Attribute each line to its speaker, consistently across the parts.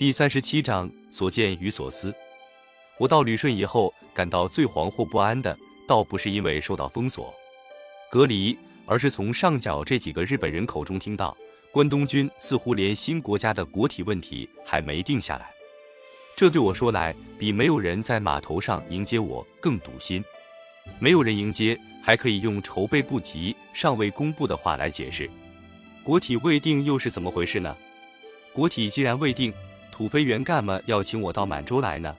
Speaker 1: 第三十七章所见与所思。我到旅顺以后，感到最惶惑不安的，倒不是因为受到封锁、隔离，而是从上角这几个日本人口中听到，关东军似乎连新国家的国体问题还没定下来。这对我说来，比没有人在码头上迎接我更堵心。没有人迎接，还可以用筹备不及、尚未公布的话来解释。国体未定又是怎么回事呢？国体既然未定，土肥原干嘛要请我到满洲来呢？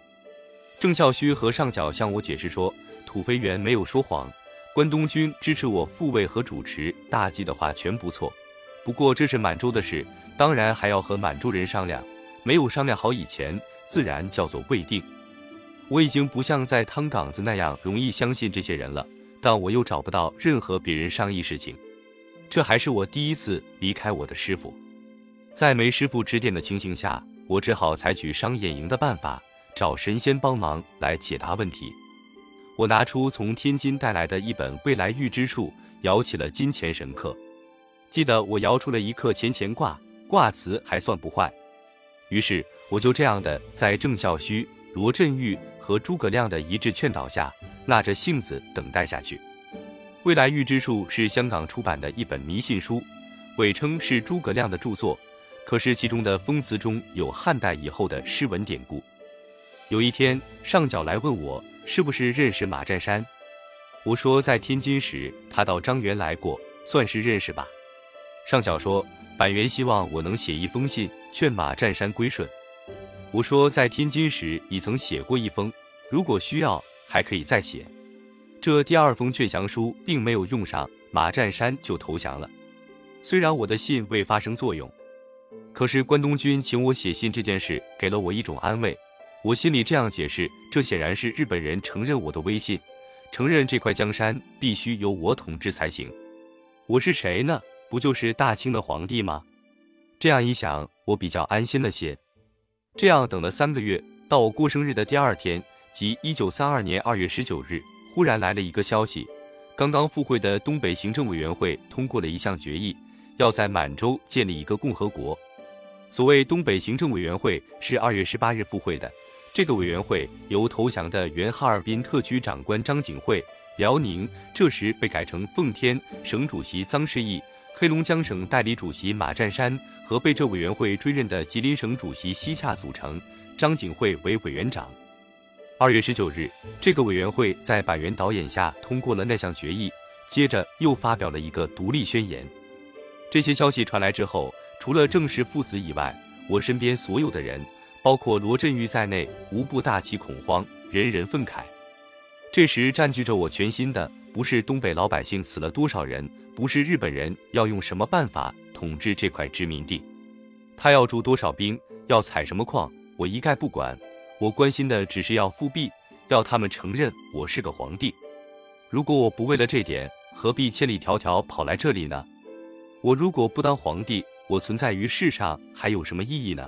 Speaker 1: 郑孝胥和上角向我解释说，土肥原没有说谎，关东军支持我复位和主持，大计的话全不错。不过这是满洲的事，当然还要和满洲人商量。没有商量好以前，自然叫做未定。我已经不像在汤岗子那样容易相信这些人了，但我又找不到任何别人商议事情。这还是我第一次离开我的师傅。在没师傅指点的情形下，我只好采取商演营的办法，找神仙帮忙来解答问题。我拿出从天津带来的一本《未来预知术》，摇起了金钱神课。记得我摇出了一刻钱钱卦，卦辞还算不坏。于是我就这样的在郑孝胥、罗振玉和诸葛亮的一致劝导下，纳着性子等待下去。《未来预知术》是香港出版的一本迷信书，伪称是诸葛亮的著作。可是其中的封词中有汉代以后的诗文典故。有一天，上角来问我是不是认识马占山，我说在天津时他到张园来过，算是认识吧。上角说板垣希望我能写一封信劝马占山归顺。我说在天津时已曾写过一封，如果需要还可以再写。这第二封劝降书并没有用上，马占山就投降了。虽然我的信未发生作用。可是关东军请我写信这件事给了我一种安慰，我心里这样解释：这显然是日本人承认我的威信，承认这块江山必须由我统治才行。我是谁呢？不就是大清的皇帝吗？这样一想，我比较安心了些。这样等了三个月，到我过生日的第二天，即一九三二年二月十九日，忽然来了一个消息：刚刚复会的东北行政委员会通过了一项决议，要在满洲建立一个共和国。所谓东北行政委员会是二月十八日复会的，这个委员会由投降的原哈尔滨特区长官张景惠、辽宁这时被改成奉天省主席臧世义、黑龙江省代理主席马占山和被这委员会追认的吉林省主席西洽组成，张景惠为委员长。二月十九日，这个委员会在板垣导演下通过了那项决议，接着又发表了一个独立宣言。这些消息传来之后。除了郑氏父子以外，我身边所有的人，包括罗振玉在内，无不大起恐慌，人人愤慨。这时占据着我全心的，不是东北老百姓死了多少人，不是日本人要用什么办法统治这块殖民地，他要驻多少兵，要采什么矿，我一概不管。我关心的只是要复辟，要他们承认我是个皇帝。如果我不为了这点，何必千里迢迢跑来这里呢？我如果不当皇帝，我存在于世上还有什么意义呢？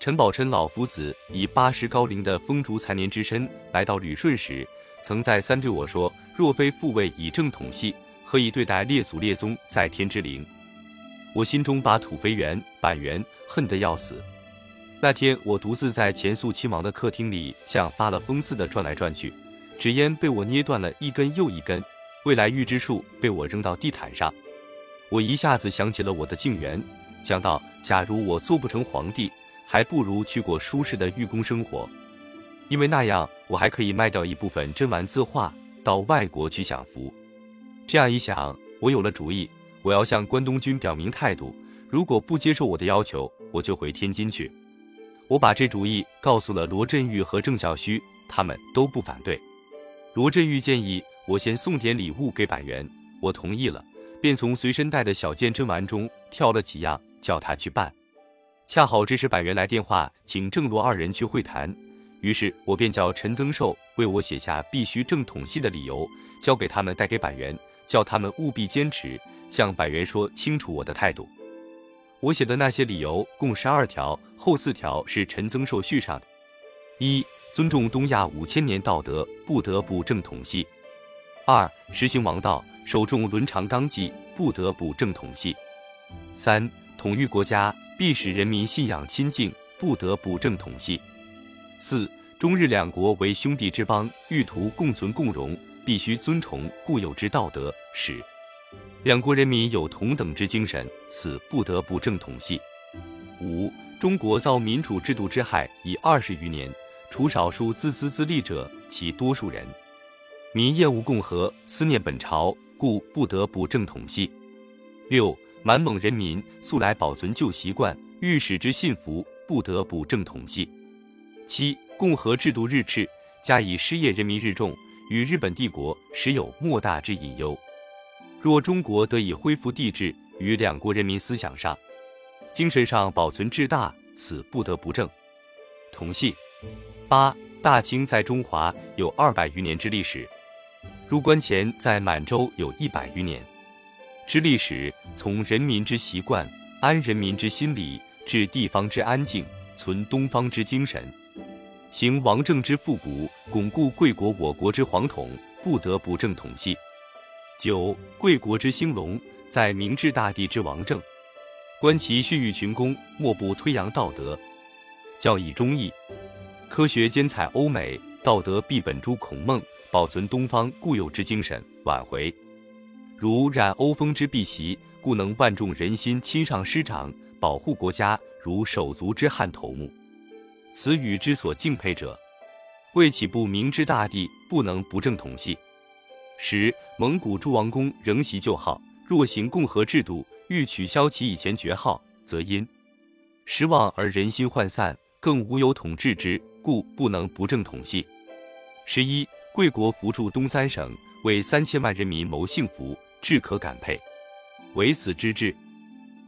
Speaker 1: 陈宝琛老夫子以八十高龄的风烛残年之身来到旅顺时，曾再三对我说：“若非父位以正统系，何以对待列祖列宗在天之灵？”我心中把土肥圆、板垣恨得要死。那天我独自在前肃亲王的客厅里，像发了疯似的转来转去，纸烟被我捏断了一根又一根，未来预知术被我扔到地毯上。我一下子想起了我的静园，想到假如我做不成皇帝，还不如去过舒适的寓工生活，因为那样我还可以卖掉一部分真玩字画，到外国去享福。这样一想，我有了主意，我要向关东军表明态度，如果不接受我的要求，我就回天津去。我把这主意告诉了罗振玉和郑孝胥，他们都不反对。罗振玉建议我先送点礼物给板垣，我同意了。便从随身带的小件珍玩中挑了几样，叫他去办。恰好这时板垣来电话，请郑罗二人去会谈。于是我便叫陈增寿为我写下必须正统系的理由，交给他们带给板垣，叫他们务必坚持，向板垣说清楚我的态度。我写的那些理由共十二条，后四条是陈增寿续上的：一、尊重东亚五千年道德，不得不正统系；二、实行王道。首重伦常纲纪，不得不正统系。三、统御国家，必使人民信仰亲近，不得不正统系。四、中日两国为兄弟之邦，欲图共存共荣，必须尊崇固有之道德。使两国人民有同等之精神，此不得不正统系。五、中国遭民主制度之害已二十余年，除少数自私自利者，其多数人民厌恶共和，思念本朝，故不得不正统系。六、满蒙人民素来保存旧习惯，欲使之信服，不得不正统系。七、共和制度日炽，加以失业人民日众，与日本帝国实有莫大之隐忧。若中国得以恢复帝制，与两国人民思想上、精神上保存至大，此不得不正统系。八、大清在中华有二百余年之历史，入关前在满洲有一百余年之历史，从人民之习惯，安人民之心理，治地方之安静，存东方之精神。行王政之复古，巩固贵国我国之皇统，不得不正统系。九、贵国之兴隆，在明治大帝之王政，观其训育群公，莫不推扬道德，教以忠义，科学兼采欧美，道德必本诸孔孟，保存东方固有之精神，挽回如染欧风之弊习，故能万众人心，亲上师长，保护国家如手足之汉头目。此语之所敬佩者，为岂不明之大帝不能不正统系？十蒙古诸王公仍袭旧号，若行共和制度，欲取消其以前爵号，则因失望而人心涣散，更无有统治之，故不能不正统系。十一贵国扶助东三省，为三千万人民谋幸福，至可感佩。唯此之志，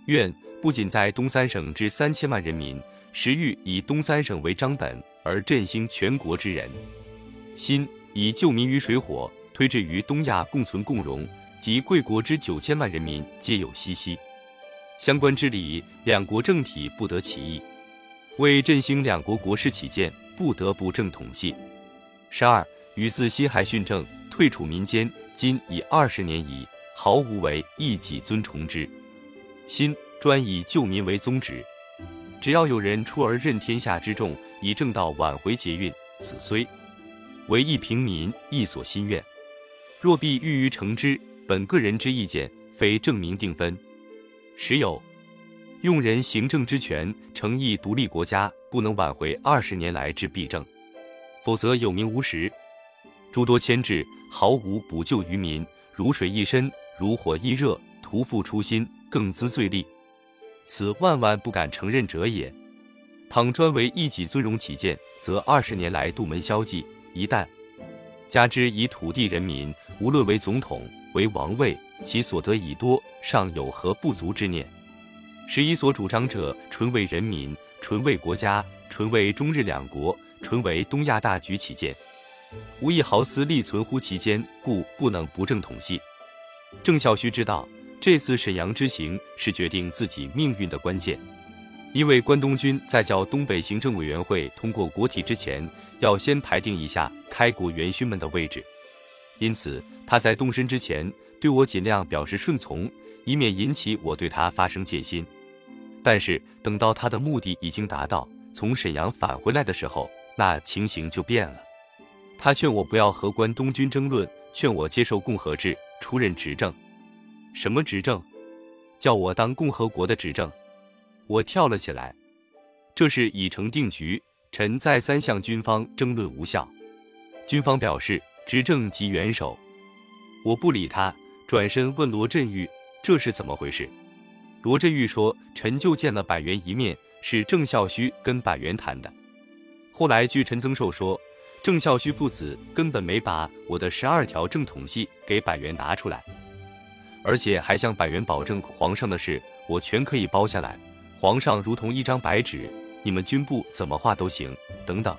Speaker 1: 愿不仅在东三省之三千万人民。时欲以东三省为章本，而振兴全国之人心，以救民于水火，推至于东亚共存共荣，及贵国之九千万人民皆有息息相关之理，两国政体不得其意。为振兴两国国事起见，不得不正统系。十二与自西海训政，退处民间，今已二十年矣，毫无为一己尊崇之心，专以救民为宗旨。只要有人出而任天下之众，以正道挽回劫运，此虽为一平民亦所心愿。若必欲于成之，本个人之意见，非正名定分。时有用人行政之权，诚意独立国家，不能挽回二十年来之弊政，否则有名无实，诸多牵制，毫无补救于民，如水一深，如火一热，徒负初心，更滋罪力。此万万不敢承认者也。倘专为一己尊荣起见，则二十年来杜门消寂，一旦加之以土地人民，无论为总统为王位，其所得已多，尚有何不足之念？十一所主张者，纯为人民，纯为国家，纯为中日两国，纯为东亚大局起见，无一毫丝立存乎其间，故不能不正统系。郑孝胥知道。这次沈阳之行是决定自己命运的关键，因为关东军在叫东北行政委员会通过国体之前，要先排定一下开国元勋们的位置，因此他在动身之前对我尽量表示顺从，以免引起我对他发生戒心。但是等到他的目的已经达到，从沈阳返回来的时候，那情形就变了。他劝我不要和关东军争论，劝我接受共和制，出任执政。什么执政？叫我当共和国的执政？我跳了起来。这是已成定局，臣再三向军方争论无效。军方表示执政即元首。我不理他，转身问罗振玉：“这是怎么回事？”罗振玉说：“臣就见了板垣一面，是郑孝胥跟板垣谈的。后来据陈增寿说，郑孝胥父子根本没把我的十二条正统系给板垣拿出来。”而且还向百元保证，皇上的事我全可以包下来，皇上如同一张白纸，你们军部怎么画都行。等等，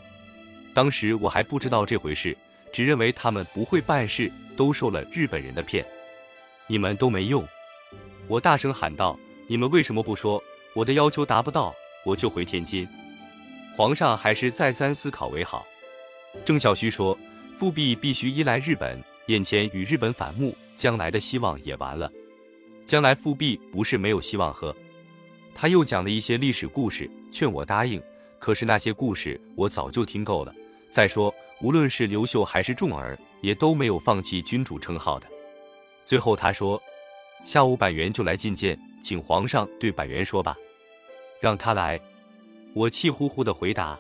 Speaker 1: 当时我还不知道这回事，只认为他们不会办事，都受了日本人的骗。你们都没用！我大声喊道：“你们为什么不说？我的要求达不到，我就回天津。皇上还是再三思考为好。”郑孝胥说：“复辟必须依赖日本，眼前与日本反目。”将来的希望也完了，将来复辟不是没有希望。呵，他又讲了一些历史故事，劝我答应。可是那些故事我早就听够了。再说，无论是刘秀还是重耳，也都没有放弃君主称号的。最后他说：“下午板垣就来觐见，请皇上对板垣说吧，让他来。”我气呼呼的回答。